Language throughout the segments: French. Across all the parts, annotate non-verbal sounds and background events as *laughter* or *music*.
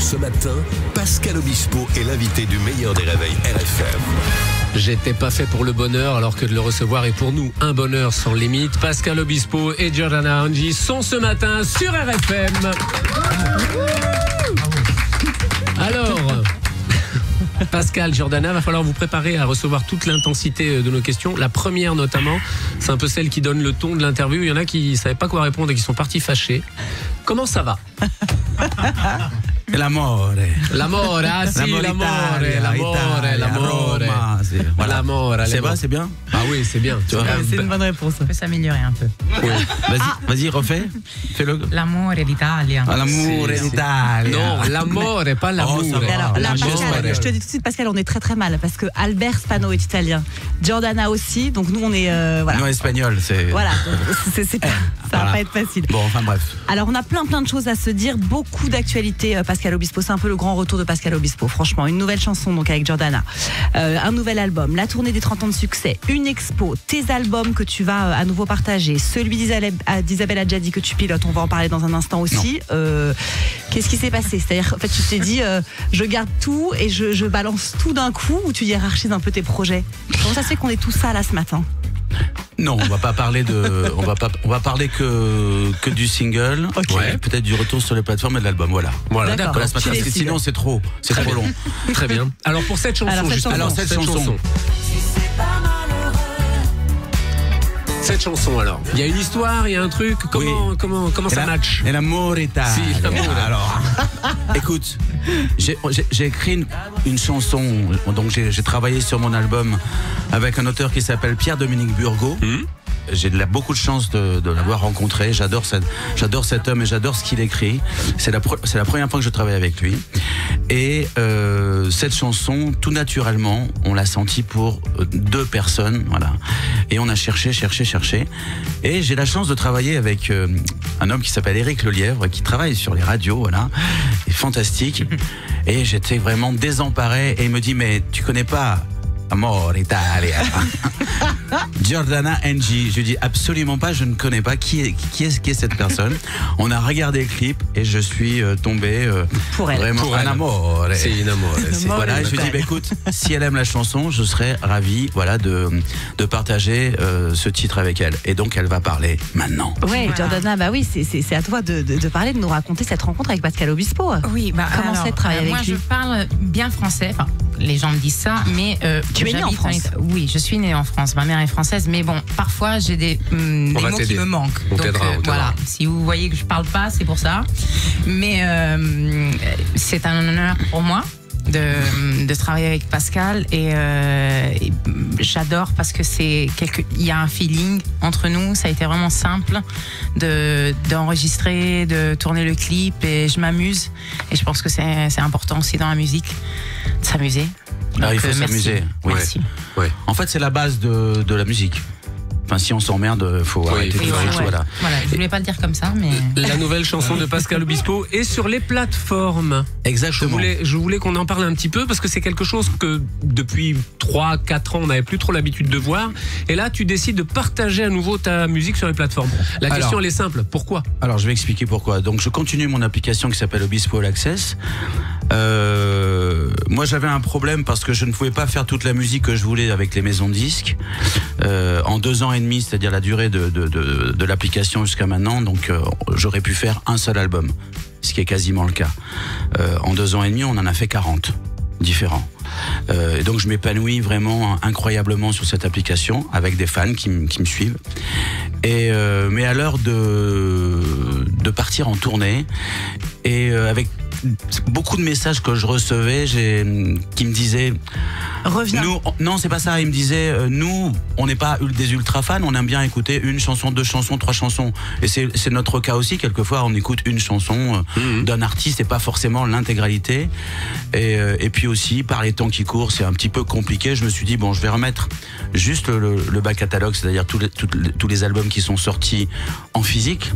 Ce matin, Pascal Obispo est l'invité du meilleur des réveils RFM. J'étais pas fait pour le bonheur alors que de le recevoir est pour nous un bonheur sans limite. Pascal Obispo et Giordana Angi sont ce matin sur RFM. Alors, Pascal, Giordana, va falloir vous préparer à recevoir toute l'intensité de nos questions. La première notamment, c'est un peu celle qui donne le ton de l'interview. Il y en a qui savaient pas quoi répondre et qui sont partis fâchés. Comment ça va? L'amore. L'amore, ah si, L'amore l'amore, l'amore, l'amore. Voilà. L'amore, C'est l'amore. c'est bien? Ah oui, c'est bien. Tu vois? C'est une bonne réponse. peut s'améliorer un peu. Vas-y, vas-y, refais. Fais-le. L'amour et l'Italie. Ah, L'amour Si, l'Italia. Non, l'amour et pas l'amour. ça va. Mais alors, Ah, là, la Pascal, espagnol. je te dis tout de suite, Pascal, on est très très mal parce que Albert Spano est italien, Giordana aussi, donc nous on est euh, voilà. Non, espagnol, c'est. Voilà, donc, c'est- c'est pas- ça va Voilà. pas être facile. Bon, enfin bref. Alors on a plein plein de choses à se dire, beaucoup d'actualités euh, Pascal Obispo, c'est un peu le grand retour de Pascal Obispo, franchement, une nouvelle chanson donc avec Jordana, Euh, un nouvel album, la tournée des 30 ans de succès, une expo, tes albums que tu vas euh, à nouveau partager, celui d'Isabelle euh, d'Isabelle Adjadi que tu pilotes, on va en parler dans un instant aussi. Euh, Qu'est-ce qui s'est passé? C'est-à-dire, en fait, tu t'es dit, euh, je garde tout et je, je balance tout d'un coup ou tu hiérarchises un peu tes projets? Comment ça se fait qu'on est tout ça là ce matin? Non, on va pas parler de. On va pas. On va parler que que du single. Ouais. Peut-être du retour sur les plateformes et de l'album. Voilà. Voilà, D'accord. Voilà ce Tu matin, parce que décides. sinon c'est trop. C'est trop bien. long. Très bien. Alors pour cette chanson, Alors, cette chanson. Cette chanson. Alors. Il y a une histoire, il y a un truc. Comment Oui. comment comment Et ça la- match Et l'amour Italia. Si, l'amour, là. Alors, *laughs* écoute, j'ai écrit une, une chanson, donc j'ai j'ai travaillé sur mon album avec un auteur qui s'appelle Pierre-Dominique Burgot. Hmm. J'ai de la- beaucoup de chance de, de l'avoir rencontré. J'adore cette- j'adore cet homme et j'adore ce qu'il écrit. C'est la, c'est la première fois que je travaille avec lui. Et euh, cette chanson, tout naturellement, on l'a sentie pour euh, deux personnes, voilà. Et on a cherché, cherché, cherché. Et j'ai la chance de travailler avec euh, un homme qui s'appelle Éric Lelièvre, qui travaille sur les radios, voilà. Et fantastique. *laughs* Et j'étais vraiment désemparé. Et il me dit, mais tu connais pas Amor Italia. *laughs* Giordana Ng. Je lui dis absolument pas, je ne connais pas qui est, qui est, qui est cette personne. On a regardé le clip et je suis euh, tombé euh, Pour elle. vraiment Pour un elle. amour. C'est une amour. Voilà, je lui dis, bah, écoute, si elle aime la chanson, je serais ravi voilà, de, de partager euh, ce titre avec elle. Et donc, elle va parler maintenant. Ouais, Voilà. Jordana, bah oui, c'est- à toi de, de- de parler, de nous raconter cette rencontre avec Pascal Obispo. Oui, bah, Comment c'est de travailler euh, avec moi, lui? je parle bien français. Enfin, les gens me disent ça, mais euh, Tu es née en France Oui, je suis née en France. Ma mère est française, mais bon, parfois j'ai des, On des mots qui me manquent. On Donc t'aidera, on t'aidera. voilà, si vous voyez que je parle pas, c'est pour ça. Mais euh, c'est un honneur pour moi. De, de travailler avec Pascal et, euh, et j'adore parce que c'est quelque il y a un feeling entre nous ça a été vraiment simple de d'enregistrer de tourner le clip et je m'amuse et je pense que c'est c'est important aussi dans la musique de s'amuser Ah, il faut euh, s'amuser. Oui. Ouais. En fait, c'est la base de, de la musique. Enfin, si on s'emmerde, il faut Oui, arrêter tout de suite, voilà. voilà je voulais pas le dire comme ça mais La nouvelle chanson de Pascal Obispo est sur les plateformes. Je Exactement. voulais, je voulais qu'on en parle un petit peu parce que c'est quelque chose que depuis 3-4 ans on n'avait plus trop l'habitude de voir. Et là, tu décides de partager à nouveau ta musique sur les plateformes. La Alors. question elle est simple. Pourquoi? Alors, je vais expliquer pourquoi. Donc, je continue mon application qui s'appelle Obispo All Access. Euh, moi, j'avais un problème parce que je ne pouvais pas faire toute la musique que je voulais avec les maisons de disques. Euh, en deux ans et c'est-à-dire la durée de, de, l'application jusqu'à maintenant, donc euh, j'aurais pu faire un seul album, ce qui est quasiment le cas. Euh, en deux ans et demi, on en a fait 40 différents. Euh, et donc je m'épanouis vraiment incroyablement sur cette application avec des fans qui me suivent. Et euh, mais à l'heure de de partir en tournée et euh, avec beaucoup de messages que je recevais, j'ai qui me disaient Reviens. nous, on- non, c'est pas ça. Il me disait, euh, nous, on n'est pas des ultra fans. On aime bien écouter une chanson, deux chansons, trois chansons. Et c'est notre cas aussi. Quelquefois, on écoute une chanson euh, d'un artiste et pas forcément l'intégralité. Et, euh, et puis aussi, par les temps qui courent, c'est un petit peu compliqué. Je me suis dit, bon, je vais remettre juste le, le bas catalogue, c'est-à-dire les- tous les albums qui sont sortis en physique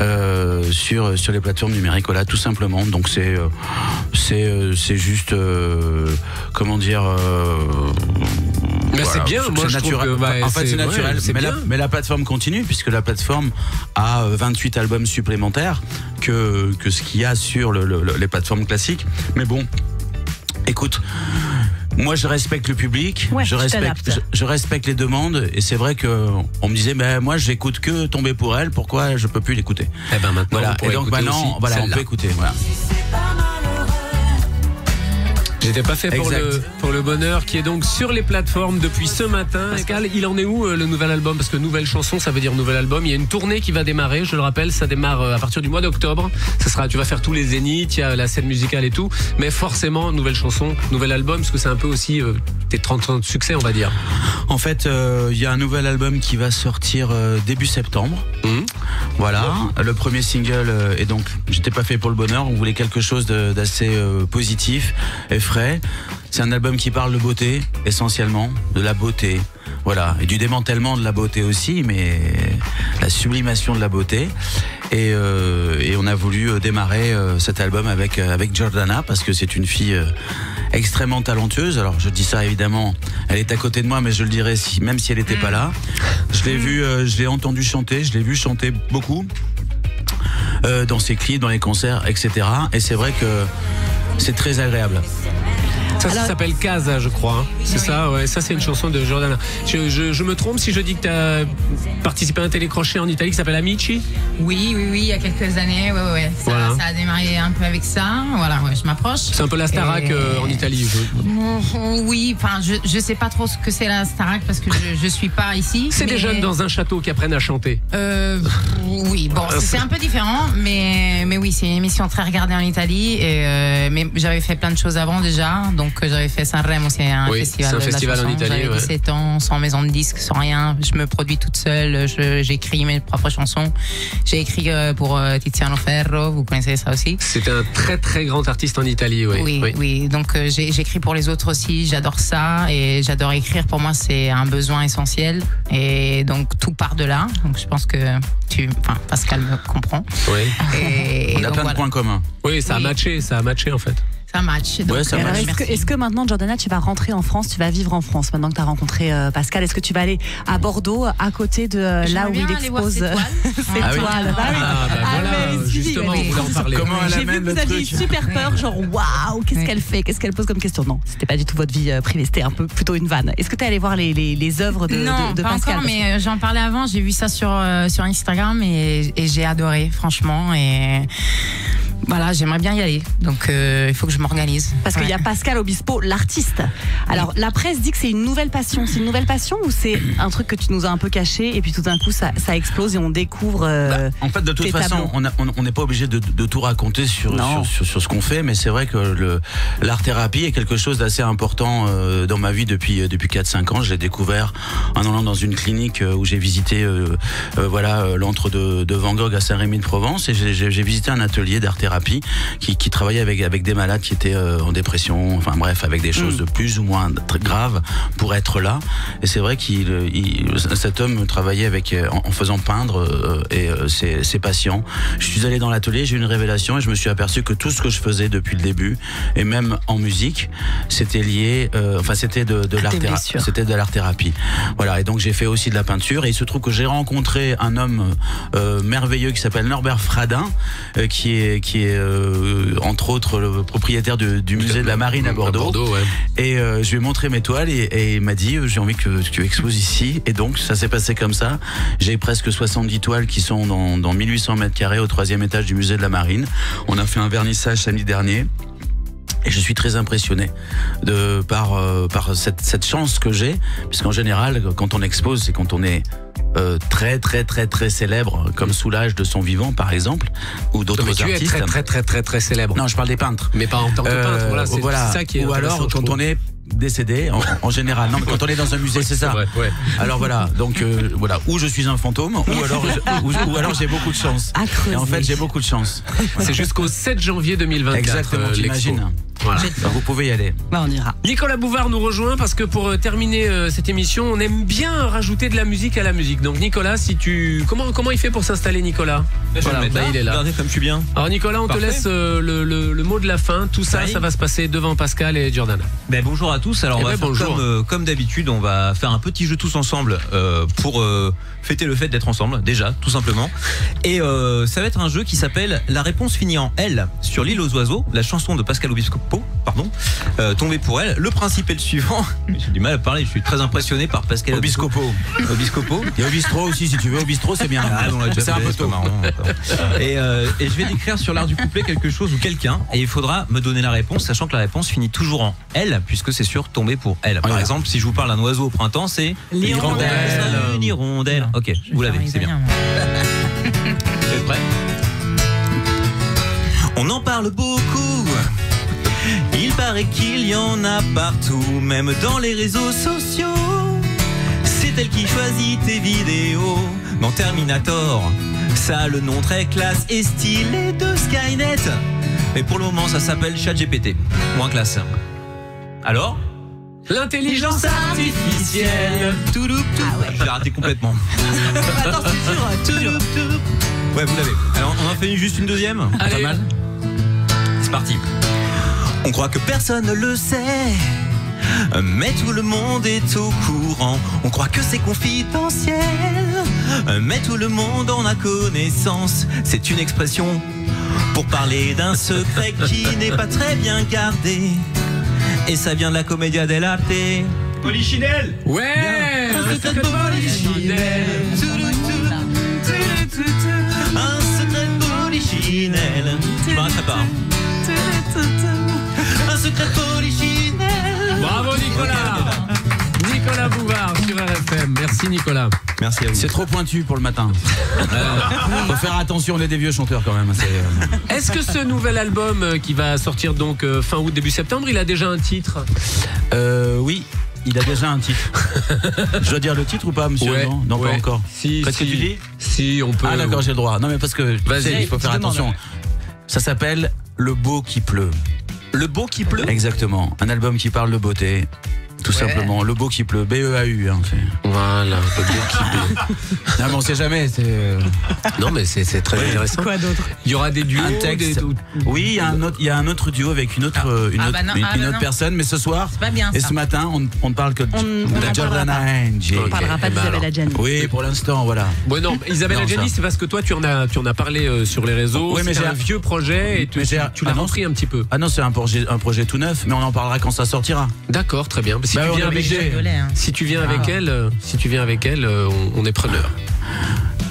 euh, sur sur les plateformes numériques. Voilà, tout simplement. Donc c'est euh, c'est euh, c'est juste comment dire. Mais Voilà, c'est bien, moi c'est je trouve naturel. que, bah, en fait, c'est naturel. c'est mais, la, mais la plateforme continue puisque la plateforme a euh, 28 albums supplémentaires que, que ce qu'il y a sur le- le- le- les plateformes classiques. Mais bon, écoute. Moi, je respecte le public, Ouais, je, respecte, je, je respecte les demandes, et c'est vrai que on me disait, mais moi, j'écoute que tomber pour elle, pourquoi je peux plus l'écouter? Eh ben maintenant, Voilà. Et donc maintenant, aussi voilà, on peut écouter. Voilà. J'étais pas fait pour le, pour le bonheur qui est donc sur les plateformes depuis ce matin. Pascal, il en est où euh, le nouvel album? Parce que nouvelle chanson, ça veut dire nouvel album. Il y a une tournée qui va démarrer, je le rappelle, ça démarre euh, à partir du mois d'octobre. Ça sera, tu vas faire tous les zéniths, il y a la scène musicale et tout. Mais forcément, nouvelle chanson, nouvel album, parce que c'est un peu aussi euh, tes 30 ans de succès, on va dire. En fait, euh, il y a un nouvel album qui va sortir euh, début septembre. Mhm. Voilà, le premier single est donc J'étais pas fait pour le bonheur, on voulait quelque chose d'assez positif et C'est un album qui parle de beauté, essentiellement, de la beauté. Voilà, et du démantèlement de la beauté aussi, mais la sublimation de la beauté. Et, euh, on a voulu euh, démarrer euh, cet album avec, avec Jordana parce que c'est une fille extrêmement talentueuse. Alors je dis ça évidemment, elle est à côté de moi, mais je le dirais même si elle n'était pas là. Je l'ai vu, je l'ai entendu chanter, je l'ai vu chanter beaucoup dans ses clips, dans les concerts, etc. Et c'est vrai que c'est très agréable. Ça, s'appelle Casa, je crois. hein. C'est ça, ouais. Ça, c'est une chanson de Jordana. Je, je- je me trompe si je dis que tu as participé à un télécrochet en Italie qui s'appelle Amici? Oui, oui, oui, il y a quelques années, ouais, ouais. Ça, Voilà. ça a démarré un peu avec ça. Voilà, ouais, je m'approche. C'est un peu la Starac Et- euh, en Italie. je- Oui, enfin, je, je sais pas trop ce que c'est la Starac parce que je, je suis pas ici. C'est des jeunes dans un château qui apprennent à chanter. Euh, *laughs* oui, bon, c'est- c'est un peu différent, mais, mais oui, c'est une émission très regardée en Italie. Et, euh, mais j'avais fait plein de choses avant déjà. Donc euh, j'avais fait Sanremo, c'est un Oui, festival. c'est un de la festival en. Italie, J'avais ouais. 17 ans, sans maison de disques, sans rien. Je me produis toute seule. J'écris mes propres chansons. J'ai écrit euh, pour euh, Tiziano Ferro, vous connaissez ça aussi. C'est un très très grand artiste en Italie, oui. Oui, oui. Donc euh, j'écris pour les autres aussi. J'adore ça et j'adore écrire. Pour moi, c'est un besoin essentiel. Et donc tout part de là. Donc je pense que tu, enfin Pascal me comprend. Oui. Et, On a donc, plein voilà. de points communs. Oui, ça a Oui. matché, ça a matché en fait. Ça match. Ouais, ça euh, est-ce que, maintenant, Jordana, tu vas rentrer en France, tu vas vivre en France maintenant que tu as rencontré euh, Pascal? Est-ce que tu vas aller à Bordeaux, à côté de euh, là où il expose ses toiles. *laughs* Ah oui. Bah. Ah, bah Ah, voilà, mais suivi, justement, oui. on voulait en parler. Comment elle J'ai vu que vous aviez truc super peur, genre waouh, qu'est-ce Oui. qu'elle fait? Qu'est-ce qu'elle pose comme question? Non, c'était pas du tout votre vie privée, c'était un peu plutôt une vanne. Est-ce que tu es allé voir les, les, les œuvres de, non, de, de pas Pascal? encore, mais j'en parlais avant. J'ai vu ça sur euh, sur Instagram et, et j'ai adoré, franchement. Et voilà, j'aimerais bien y aller. Donc euh, il faut que je m'organise. Parce qu'il y a. Pascal Obispo, l'artiste. Alors, la presse dit que c'est une nouvelle passion. C'est une nouvelle passion ou c'est un truc que tu nous as un peu caché et puis tout d'un coup ça, ça explose et on découvre. euh, En fait, de toute façon, tableaux? on n'est pas obligé de, de tout raconter sur, sur, sur, sur ce qu'on fait, mais c'est vrai que l'art-thérapie est quelque chose d'assez important euh, dans ma vie depuis, euh, depuis 4-5 ans. Je l'ai découvert en allant dans une clinique euh, où j'ai visité euh, euh, voilà euh, l'antre de, de Van Gogh à Saint-Rémy-de-Provence et j'ai- j'ai j'ai visité un atelier d'art-thérapie qui, qui travaillait avec, avec des malades qui étaient euh, en dépression, enfin bref, avec des choses de plus ou moins graves pour être là. Et c'est vrai qu'il, il- cet homme travaillait avec, euh, en, en faisant peindre euh, et euh, ses, ses patients. Je suis allé dans l'atelier, j'ai eu une révélation et je me suis aperçu que tout ce que je faisais depuis le début et même en musique, c'était lié, euh, enfin c'était de, l'art tes théra- blessures. c'était de l'art thérapie. Voilà. Et donc j'ai fait aussi de la peinture et il se trouve que j'ai rencontré un homme euh, merveilleux qui s'appelle Norbert Fradin, euh, qui est qui est euh, entre autres le propriétaire de- du musée de la Marine à Bordeaux. ouais. Et euh, je lui ai montré mes toiles et, et il m'a dit euh, j'ai envie que tu exposes ici. Et donc ça s'est passé comme ça. J'ai presque 70 toiles qui sont dans, dans 1800 mètres carrés au troisième étage du musée de la Marine. On a fait un vernissage samedi dernier. Et je suis très impressionné de par euh, par cette, cette chance que j'ai, puisqu'en général, quand on expose, c'est quand on est euh, très très très très célèbre, comme Soulage de son vivant par exemple, ou d'autres Mais tu es artistes. très très très très très célèbre. Non, je parle des peintres. Mais pas en tant que Euh, peintre. Voilà, c'est voilà. ça qui est Ou alors quand trouve. on est décédé, en, *laughs* en général. Non, mais quand on est dans un musée, c'est ça. vrai, ouais. Alors voilà, donc euh, voilà, ou je suis un fantôme, ou alors, *laughs* ou, ou alors j'ai beaucoup de chance. Et en fait, j'ai beaucoup de chance. C'est jusqu'au 7 janvier 2024. Exactement, euh. Voilà. Donc vous pouvez y aller. Bah, on ira. Nicolas Bouvard nous rejoint parce que pour euh, terminer euh, cette émission, on aime bien rajouter de la musique à la musique. Donc Nicolas, si tu comment comment il fait pour s'installer Nicolas? Voilà, bah, il est là. Regardez comme je suis bien. Alors Nicolas, on Parfait. te laisse euh, le, le- le mot de la fin. Tout ça, ça va se passer devant Pascal et Jordan. Ben, bonjour à tous. Alors Eh on va ben, faire comme, euh, comme d'habitude, on va faire un petit jeu tous ensemble euh, pour euh, fêter le fait d'être ensemble, déjà, tout simplement. Et euh, ça va être un jeu qui s'appelle La réponse finit en L sur l'île aux oiseaux, la chanson de Pascal Obispo, pardon, euh, tombée pour elle. Le principe est le suivant. *laughs* J'ai du mal à parler, je suis très impressionné par Pascal Obiscopo. Obiscopo. Il y a au bistrot aussi, si tu veux. Au bistrot, c'est bien. Ah, c'est un peu tôt. marrant. *laughs* Et, euh, et je vais décrire sur l'art du couplet quelque chose ou quelqu'un et il faudra me donner la réponse, sachant que la réponse finit toujours en elle, puisque c'est sûr tomber pour elle. Par exemple, si je vous parle d'un oiseau au printemps, c'est L'hirondelle. Une hirondelle. Ok, vous l'avez, c'est bien. *laughs* Vous êtes prêts? On en parle beaucoup. Il paraît qu'il y en a partout, même dans les réseaux sociaux. C'est elle qui choisit tes vidéos dans Terminator. Ça a le nom très classe et stylé de Skynet. Mais pour le moment, ça s'appelle ChatGPT. Moins classe. Alors? L'intelligence artificielle. Touloup, touloup. Je l'ai raté complètement. *laughs* Attends, c'est dur, dur. Ouais, vous l'avez. Alors, on en fait juste une deuxième? Allez. Pas mal C'est parti. On croit que personne ne le sait. Mais tout le monde est au courant. On croit que c'est confidentiel. Mais tout le monde en a connaissance. C'est une expression pour parler d'un secret qui n'est pas très bien gardé. Et ça vient de la commedia dell'arte. Polichinelle Ouais. Un secret de polichinelle. Un secret polichinelle. Je m'arrêterai pas. Merci Nicolas. Merci à vous. C'est trop pointu pour le matin. *laughs* Faut faire attention, on est des vieux chanteurs quand même. Euh, Est-ce que ce nouvel album euh, qui va sortir donc euh, fin août début septembre, il a déjà un titre? Euh, oui, il a déjà un titre. *laughs* Je dois dire le titre ou pas, monsieur Ouais, Non, non ouais. pas encore. Si, Qu'est-ce que si. tu dis? Si, on peut. Ah d'accord, j'ai le droit. Non mais parce que tu Vas-y, il faut faire attention. Ça s'appelle Le beau qui pleut. Le beau qui pleut? Exactement. Un album qui parle de beauté. Tout simplement. Le beau qui pleut. B-E-A-U. Hein, Voilà, le beau qui *laughs* pleut. non mais on sait jamais. Euh, Non, mais c'est très intéressant. Quoi d'autre Il y aura des duos, un texte. des- Oui, il y, a un autre, il y a un autre duo avec une autre, euh, une Ah autre, bah non, une, ah une bah autre personne, mais ce soir C'est pas bien et ça. ce matin, on on ne parle que de, On- Jordana parlera Angie. On parlera pas eh ben d'Isabelle. Adjani. Oui, pour l'instant, voilà. Ouais, non, Isabelle Adjani, c'est parce que toi, tu en as, tu en as parlé euh, sur les réseaux. Oui, mais c'est j'ai- un vieux projet et tu, l'as ah repris un petit peu. Ah non, c'est un projet, un projet tout neuf, mais on en parlera quand ça sortira. D'accord, très bien. Si tu viens avec elle, hein. si tu viens avec elle, euh, si tu viens avec elle, on, on est preneur.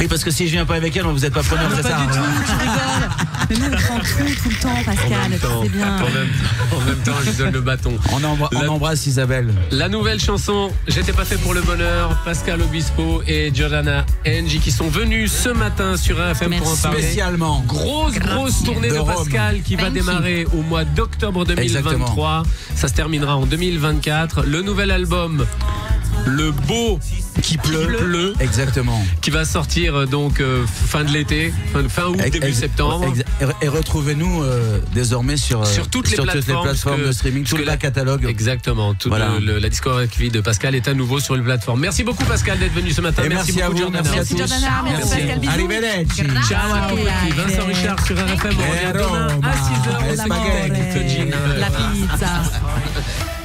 Oui, parce que si je viens pas avec elle, vous n'êtes pas preneur, c'est ça Pas du tout, hein. tu rigoles. Mais nous, on prend tout, tout le temps, Pascal. C'est bien. en, même, en même temps, je lui donne le bâton. on, embrasse Isabelle. La nouvelle chanson J'étais pas fait pour le bonheur, Pascal Obispo et Giordana Angie qui sont venus ce matin sur RFM pour en Merci. parler. Spécialement. Grosse, grosse tournée de. Pascal qui va you. démarrer au mois d'octobre 2023. Ça se terminera en 2024. Le nouvel album, Le Beau qui pleut, Exactement. qui va sortir euh, donc euh, fin de l'été, fin, fin août, début septembre. Et, et retrouvez-nous euh, désormais sur, Sur toutes les plateformes, plateformes parce que- de streaming, tout le la- catalogue. Exactement. Tout Voilà. le- le- la discographie de Pascal est à nouveau sur les plateformes. Merci beaucoup Pascal d'être venu ce matin. Et merci, à beaucoup vous, Giordana. merci à Merci tous. Merci Merci. Pascal, bisous. Arrivederci. Ciao à tutti. Vincent Richard sur RFM. On revient demain à 6h. e spaghetti. La pizza. *laughs*